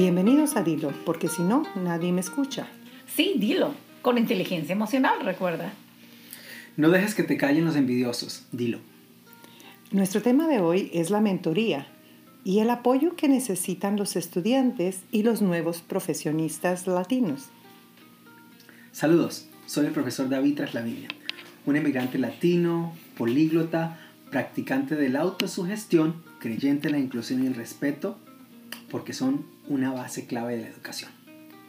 Bienvenidos a Dilo, porque si no, nadie me escucha. Sí, dilo, con inteligencia emocional, recuerda. No dejes que te callen los envidiosos, dilo. Nuestro tema de hoy es la mentoría y el apoyo que necesitan los estudiantes y los nuevos profesionistas latinos. Saludos, soy el profesor David Traslaviña, un emigrante latino, políglota, practicante de la autosugestión, creyente en la inclusión y el respeto, porque son una base clave de la educación.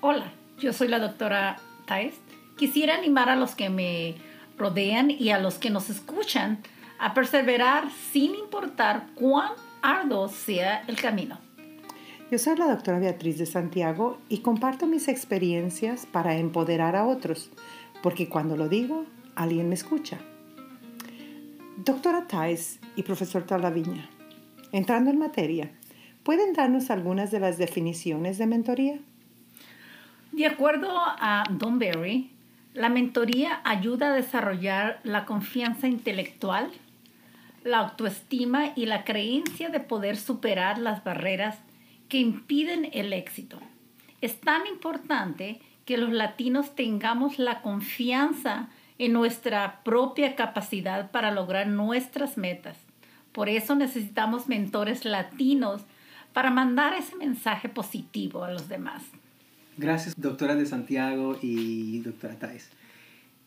Hola, yo soy la doctora Taes. Quisiera animar a los que me rodean y a los que nos escuchan a perseverar sin importar cuán arduo sea el camino. Yo soy la doctora Beatriz de Santiago y comparto mis experiencias para empoderar a otros, porque cuando lo digo, alguien me escucha. Doctora Thais y profesor Talaviña, entrando en materia, ¿pueden darnos algunas de las definiciones de mentoría? De acuerdo a Don Berry, la mentoría ayuda a desarrollar la confianza intelectual, la autoestima y la creencia de poder superar las barreras que impiden el éxito. Es tan importante que los latinos tengamos la confianza en nuestra propia capacidad para lograr nuestras metas. Por eso necesitamos mentores latinos para mandar ese mensaje positivo a los demás. Gracias, doctora de Santiago y doctora Thais.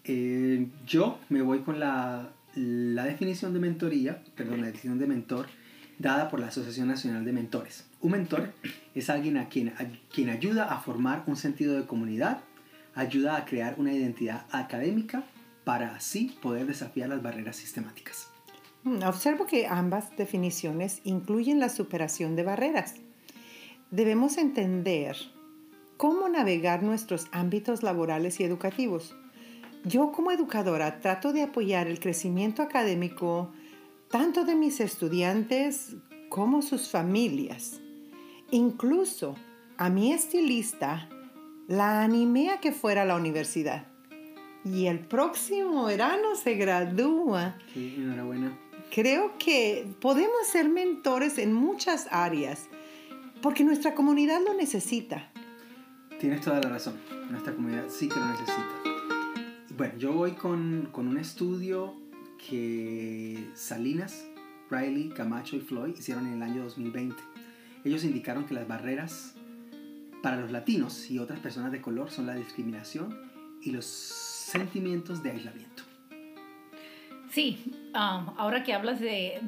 Eh, yo me voy con la, la definición de mentoría, perdón, la definición de mentor dada por la Asociación Nacional de Mentores. Un mentor es alguien a quien, a quien ayuda a formar un sentido de comunidad, ayuda a crear una identidad académica para así poder desafiar las barreras sistemáticas. Mm, Observo que ambas definiciones incluyen la superación de barreras. Debemos entender cómo navegar nuestros ámbitos laborales y educativos. Yo como educadora trato de apoyar el crecimiento académico tanto de mis estudiantes como sus familias. Incluso a mi estilista la animé a que fuera a la universidad. Y el próximo verano se gradúa. Sí, enhorabuena. Creo que podemos ser mentores en muchas áreas porque nuestra comunidad lo necesita. Tienes toda la razón. Nuestra comunidad sí que lo necesita. Bueno, yo voy con, con un estudio que Salinas, Riley, Camacho y Floyd hicieron en el año 2020. Ellos indicaron que las barreras para los latinos y otras personas de color son la discriminación y los sentimientos de aislamiento. Sí, um, ahora que hablas de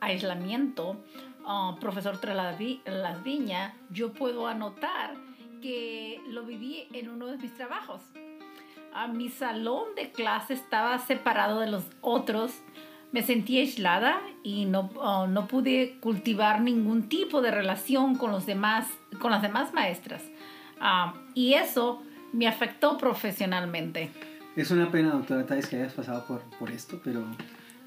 aislamiento, uh, profesor Trasviña, yo puedo anotar que lo viví en uno de mis trabajos. Uh, mi salón de clase estaba separado de los otros. Me sentí aislada y no, uh, no pude cultivar ningún tipo de relación con, los demás, con las demás maestras. Uh, y eso me afectó profesionalmente. Es una pena, doctora Thais, que hayas pasado por, por esto, pero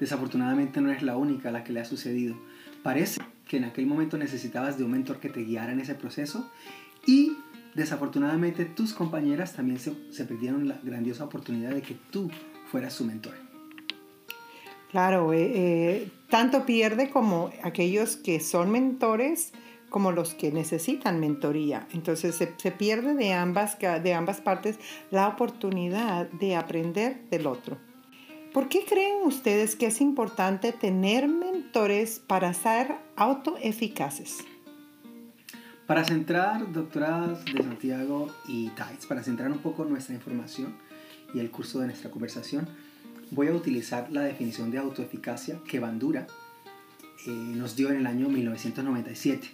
desafortunadamente no eres la única a la que le ha sucedido. Parece que en aquel momento necesitabas de un mentor que te guiara en ese proceso y desafortunadamente tus compañeras también se, se perdieron la grandiosa oportunidad de que tú fueras su mentor. Claro, eh, eh, tanto pierde como aquellos que son mentores como los que necesitan mentoría. Entonces se, se, pierde de ambas, de ambas partes la oportunidad de aprender del otro. ¿Por qué creen ustedes que es importante tener mentores para ser autoeficaces? Para centrar, doctoras de Santiago y Thais, para centrar un poco nuestra información y el curso de nuestra conversación, voy a utilizar la definición de autoeficacia que Bandura eh, nos dio en el año 1997.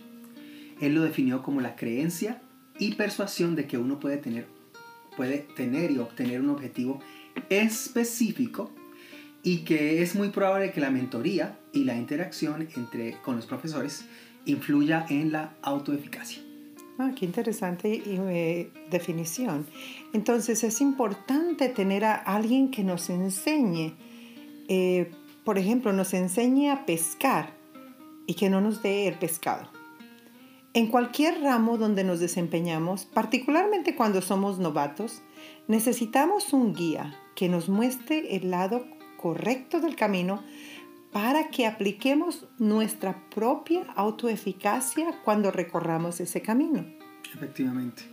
Él lo definió como la creencia y persuasión de que uno puede tener, puede tener y obtener un objetivo específico y que es muy probable que la mentoría y la interacción entre, con los profesores influya en la autoeficacia. Ah, qué interesante eh, definición. Entonces es importante tener a alguien que nos enseñe, eh, por ejemplo, nos enseñe a pescar y que no nos dé el pescado. En cualquier ramo donde nos desempeñamos, particularmente cuando somos novatos, necesitamos un guía que nos muestre el lado correcto del camino para que apliquemos nuestra propia autoeficacia cuando recorramos ese camino. Efectivamente.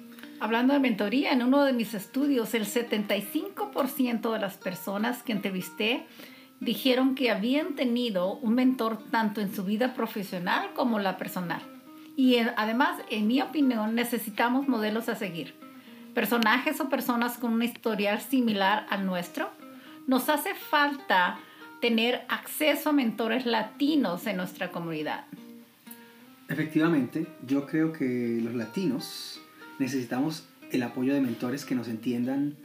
Hablando de mentoría, en uno de mis estudios, el 75% de las personas que entrevisté dijeron que habían tenido un mentor tanto en su vida profesional como la personal. Y además, en mi opinión, necesitamos modelos a seguir. Personajes o personas con un historial similar al nuestro. Nos hace falta tener acceso a mentores latinos en nuestra comunidad. Efectivamente, yo creo que los latinos necesitamos el apoyo de mentores que nos entiendan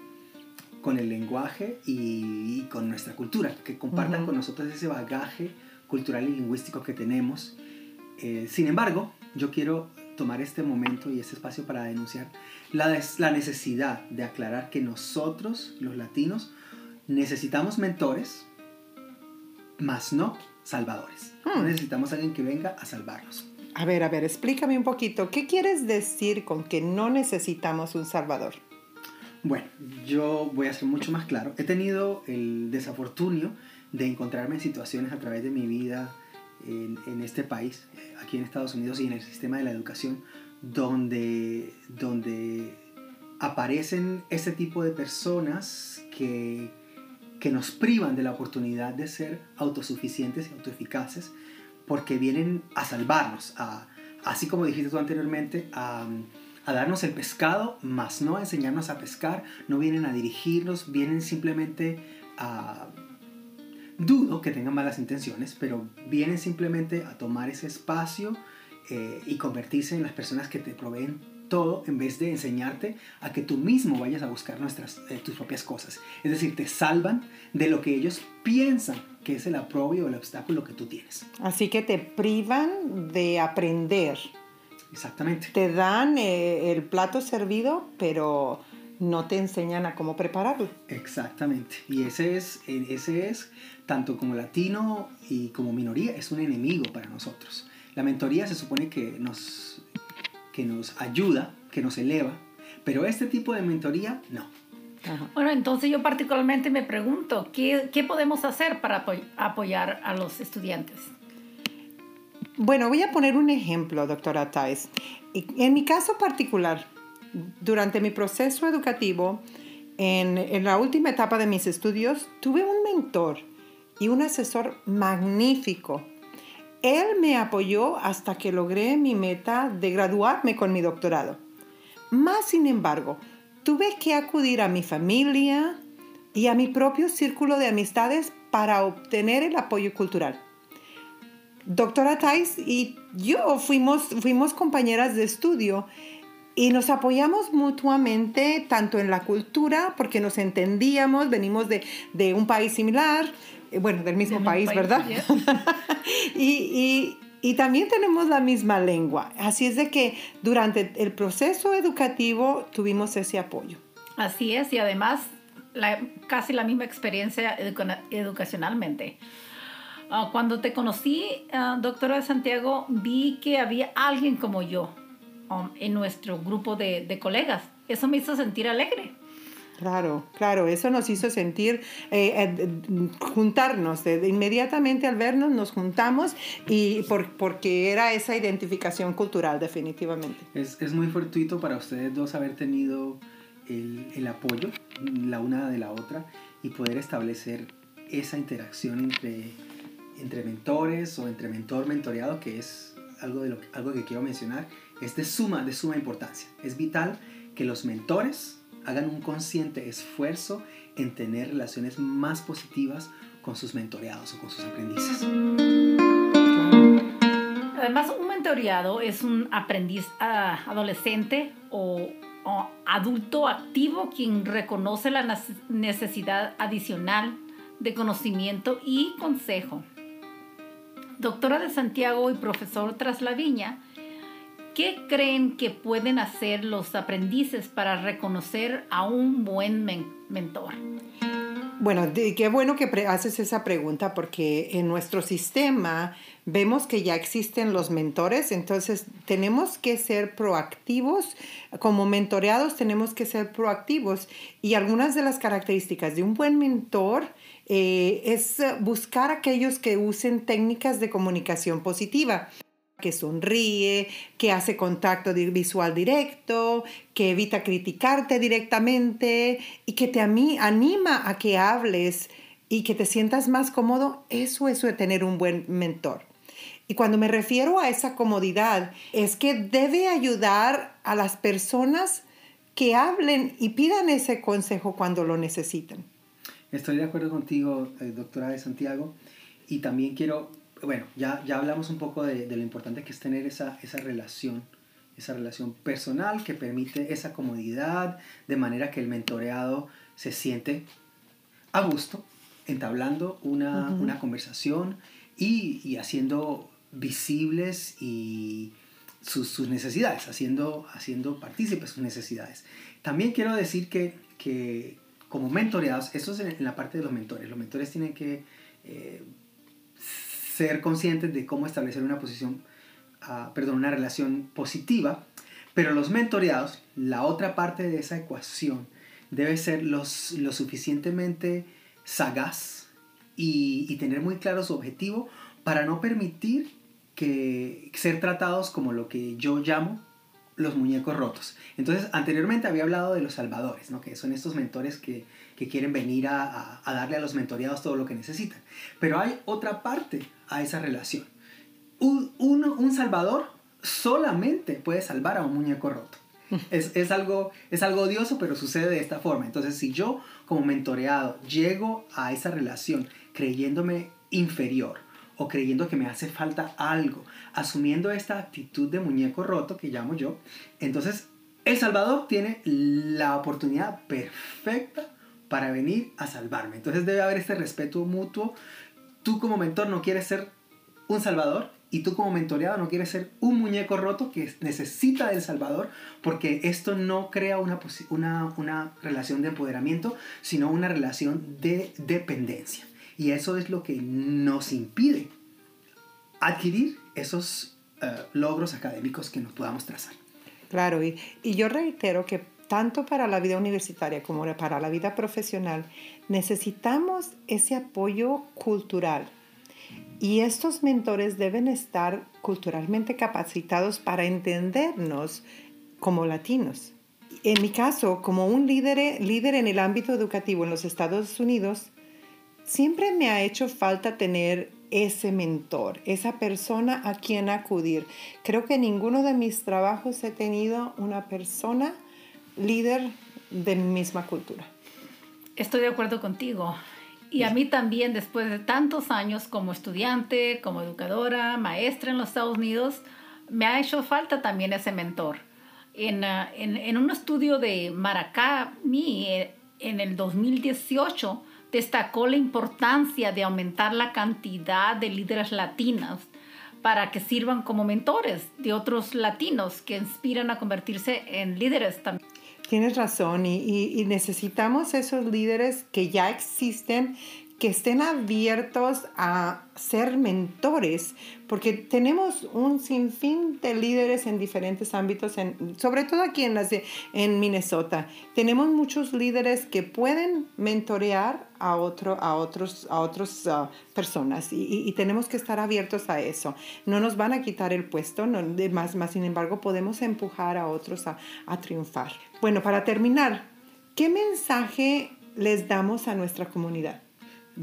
con el lenguaje y, con nuestra cultura, que compartan con nosotros ese bagaje cultural y lingüístico que tenemos. Eh, sin embargo, yo quiero tomar este momento y este espacio para denunciar la, la necesidad de aclarar que nosotros, los latinos, necesitamos mentores, más no salvadores. No hmm. necesitamos a alguien que venga a salvarnos. A ver, a ver, explícame un poquito. ¿Qué quieres decir con que no necesitamos un salvador? Bueno, yo voy a ser mucho más claro. He tenido el desafortunio de encontrarme en situaciones a través de mi vida en, este país, aquí en Estados Unidos y en el sistema de la educación, donde, donde aparecen ese tipo de personas que, que nos privan de la oportunidad de ser autosuficientes y autoeficaces porque vienen a salvarnos, así como dijiste tú anteriormente, a, a darnos el pescado, más no a enseñarnos a pescar, no vienen a dirigirnos, vienen simplemente a... Dudo que tengan malas intenciones, pero vienen simplemente a tomar ese espacio eh, y convertirse en las personas que te proveen todo en vez de enseñarte a que tú mismo vayas a buscar nuestras, eh, tus propias cosas. Es decir, te salvan de lo que ellos piensan que es el aprobio o el obstáculo que tú tienes. Así que te privan de aprender. Exactamente. Te dan eh, el plato servido, pero no te enseñan a cómo prepararlo. Exactamente. Y ese es, ese es, tanto como latino y como minoría, es un enemigo para nosotros. La mentoría se supone que nos, que nos ayuda, que nos eleva, pero este tipo de mentoría no. Bueno, entonces yo particularmente me pregunto, ¿qué, qué podemos hacer para apoyar a los estudiantes? Bueno, voy a poner un ejemplo, doctora Thais. En mi caso particular, durante mi proceso educativo, en, en, la última etapa de mis estudios, tuve un mentor y un asesor magnífico. Él me apoyó hasta que logré mi meta de graduarme con mi doctorado. Más sin embargo, tuve que acudir a mi familia y a mi propio círculo de amistades para obtener el apoyo cultural doctora Thais y yo fuimos, compañeras de estudio y nos apoyamos mutuamente tanto en la cultura, porque nos entendíamos, venimos de, un país similar, bueno, del mismo país, ¿verdad? y, y, y, también tenemos la misma lengua. Así es de que durante el proceso educativo tuvimos ese apoyo. Así es, y además la, casi la misma experiencia educacionalmente. Ah, cuando te conocí, ah, doctora de Santiago, vi que había alguien como yo um, en nuestro grupo de, de, colegas. Eso me hizo sentir alegre. Claro, claro, eso nos hizo sentir, eh, eh, juntarnos, de, inmediatamente al vernos nos juntamos y por, porque era esa identificación cultural definitivamente. Es, es muy fortuito para ustedes dos haber tenido el, el apoyo la una de la otra y poder establecer esa interacción entre entre mentores o entre mentor mentoreado, que es algo, de lo, algo que quiero mencionar, es de suma, de suma importancia. Es vital que los mentores hagan un consciente esfuerzo en tener relaciones más positivas con sus mentoreados o con sus aprendices. Además, un mentoreado es un aprendiz ah, adolescente o, o adulto activo quien reconoce la necesidad adicional de conocimiento y consejo doctora de Santiago y profesor Traslaviña, ¿qué creen que pueden hacer los aprendices para reconocer a un buen mentor? Bueno, qué bueno que haces esa pregunta porque en nuestro sistema vemos que ya existen los mentores, entonces tenemos que ser proactivos, como mentoreados tenemos que ser proactivos y algunas de las características de un buen mentor eh, es buscar aquellos que usen técnicas de comunicación positiva. Que sonríe, que hace contacto visual directo, que evita criticarte directamente y que te anima a que hables y que te sientas más cómodo, eso es tener un buen mentor. Y cuando me refiero a esa comodidad, es que debe ayudar a las personas que hablen y pidan ese consejo cuando lo necesitan. Estoy de acuerdo contigo, eh, doctora de Santiago, y también quiero bueno, ya, ya hablamos un poco de, lo importante que es tener esa, esa relación, esa relación personal que permite esa comodidad, de manera que el mentoreado se siente a gusto, entablando una, conversación y, haciendo visibles y sus, necesidades, haciendo, haciendo partícipes sus necesidades. También quiero decir que, que como mentoreados, eso es en, la parte de los mentores, los mentores tienen que eh, ser conscientes de cómo establecer una posición, ah, perdón, una relación positiva, pero los mentoreados, la otra parte de esa ecuación, debe ser los, lo suficientemente sagaz y, tener muy claro su objetivo para no permitir que ser tratados como lo que yo llamo los muñecos rotos. Entonces, anteriormente había hablado de los salvadores, ¿no? que son estos mentores que, que quieren venir a, a, darle a los mentoreados todo lo que necesitan. Pero hay otra parte a esa relación. Un, un salvador solamente puede salvar a un muñeco roto. Es, es, algo, es algo odioso, pero sucede de esta forma. Entonces, si yo como mentoreado llego a esa relación creyéndome inferior o creyendo que me hace falta algo, asumiendo esta actitud de muñeco roto que llamo yo, entonces el Salvador tiene la oportunidad perfecta para venir a salvarme. Entonces debe haber este respeto mutuo tú como mentor no quieres ser un salvador y tú como mentoreado no quieres ser un muñeco roto que necesita del salvador porque esto no crea una, una, una relación de empoderamiento, sino una relación de dependencia. Y eso es lo que nos impide adquirir esos eh, logros académicos que nos podamos trazar. Claro, y, y yo reitero que tanto para la vida universitaria como para la vida profesional, necesitamos ese apoyo cultural. Y estos mentores deben estar culturalmente capacitados para entendernos como latinos. En mi caso, como un líder, líder en el ámbito educativo en los Estados Unidos, siempre me ha hecho falta tener ese mentor, esa persona a quien acudir. Creo que en ninguno de mis trabajos he tenido una persona líder de misma cultura. Estoy de acuerdo contigo. Y a mí también, después de tantos años como estudiante, como educadora, maestra en los Estados Unidos, me ha hecho falta también ese mentor. En, ah, en, en un estudio de Maracami eh, en el 2018 destacó la importancia de aumentar la cantidad de líderes latinas para que sirvan como mentores de otros latinos que inspiran a convertirse en líderes también. Tienes razón y, necesitamos esos líderes que ya existen, que estén abiertos a ser mentores, porque tenemos un sinfín de líderes en diferentes ámbitos, sobre todo aquí en, Minnesota. Tenemos muchos líderes que pueden mentorear a, otro, a otros a otros, uh, personas y, tenemos que estar abiertos a eso. No nos van a quitar el puesto, no, más, más sin embargo podemos empujar a otros a, a triunfar. Bueno, para terminar, ¿qué mensaje les damos a nuestra comunidad?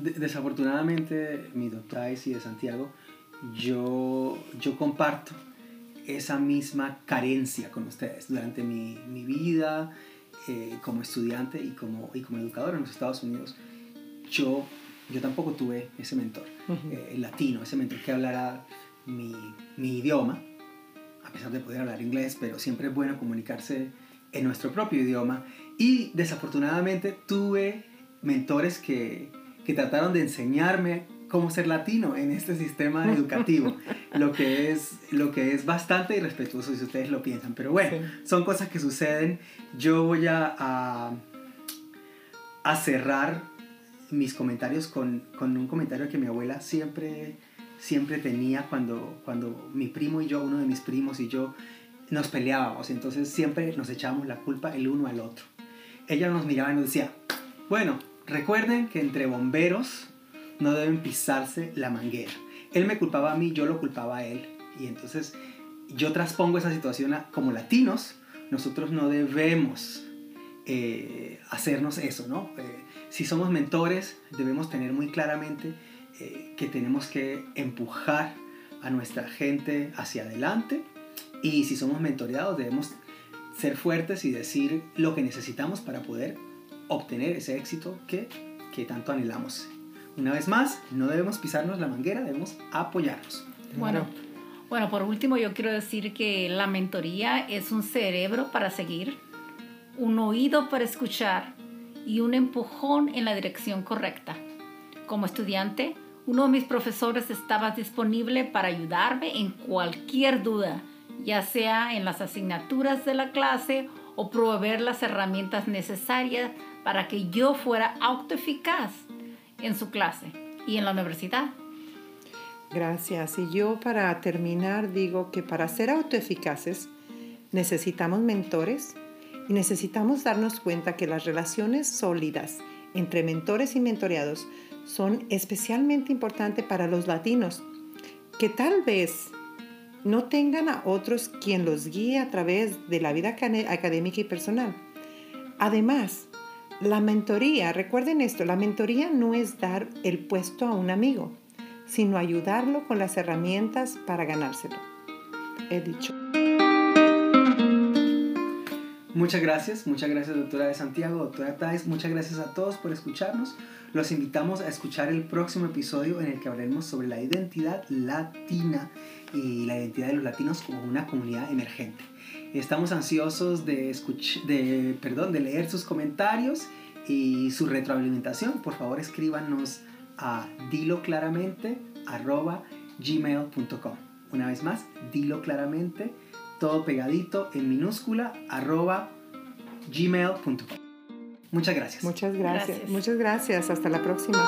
Desafortunadamente, mi doctora y de Santiago, yo, yo comparto esa misma carencia con ustedes durante mi, mi vida eh, como estudiante y como, y como educador en los Estados Unidos. Yo, yo tampoco tuve ese mentor eh, latino, ese mentor que hablara mi, mi idioma, a pesar de poder hablar inglés, pero siempre es bueno comunicarse en nuestro propio idioma. Y desafortunadamente tuve mentores que, que trataron de enseñarme cómo ser latino en este sistema educativo, lo que es, lo que es bastante irrespetuoso si ustedes lo piensan. Pero bueno, son cosas que suceden. Yo voy a, a, cerrar mis comentarios con, con, un comentario que mi abuela siempre, siempre tenía cuando, cuando mi primo y yo, uno de mis primos y yo, nos peleábamos. Entonces siempre nos echábamos la culpa el uno al otro. Ella nos miraba y nos decía, bueno, Recuerden que entre bomberos no deben pisarse la manguera. Él me culpaba a mí, yo lo culpaba a él. Y entonces yo traspongo esa situación a, como latinos, nosotros no debemos eh, hacernos eso, ¿no? Eh, si somos mentores, debemos tener muy claramente eh, que tenemos que empujar a nuestra gente hacia adelante y si somos mentoreados debemos ser fuertes y decir lo que necesitamos para poder obtener ese éxito que, que tanto anhelamos. Una vez más, no debemos pisarnos la manguera, debemos apoyarnos. Bueno, bueno, por último yo quiero decir que la mentoría es un cerebro para seguir, un oído para escuchar y un empujón en la dirección correcta. Como estudiante, uno de mis profesores estaba disponible para ayudarme en cualquier duda, ya sea en las asignaturas de la clase o proveer las herramientas necesarias para que yo fuera autoeficaz en su clase y en la universidad. Gracias. Y yo para terminar digo que para ser autoeficaces necesitamos mentores y necesitamos darnos cuenta que las relaciones sólidas entre mentores y mentoreados son especialmente importantes para los latinos, que tal vez no tengan a otros quien los guíe a través de la vida académica y personal. Además, la mentoría, recuerden esto, la mentoría no es dar el puesto a un amigo, sino ayudarlo con las herramientas para ganárselo. He dicho. Muchas gracias, muchas gracias doctora de Santiago, doctora Tais, muchas gracias a todos por escucharnos. Los invitamos a escuchar el próximo episodio en el que hablaremos sobre la identidad latina y la identidad de los latinos como una comunidad emergente. Estamos ansiosos de, de, perdón, de leer sus comentarios y su retroalimentación. Por favor, escríbanos a diloclaramente.gmail.com. Una vez más, dilo claramente todo pegadito en minúscula, arroba gmail.com. Muchas gracias. Muchas gracias. gracias. Muchas gracias. Hasta la próxima.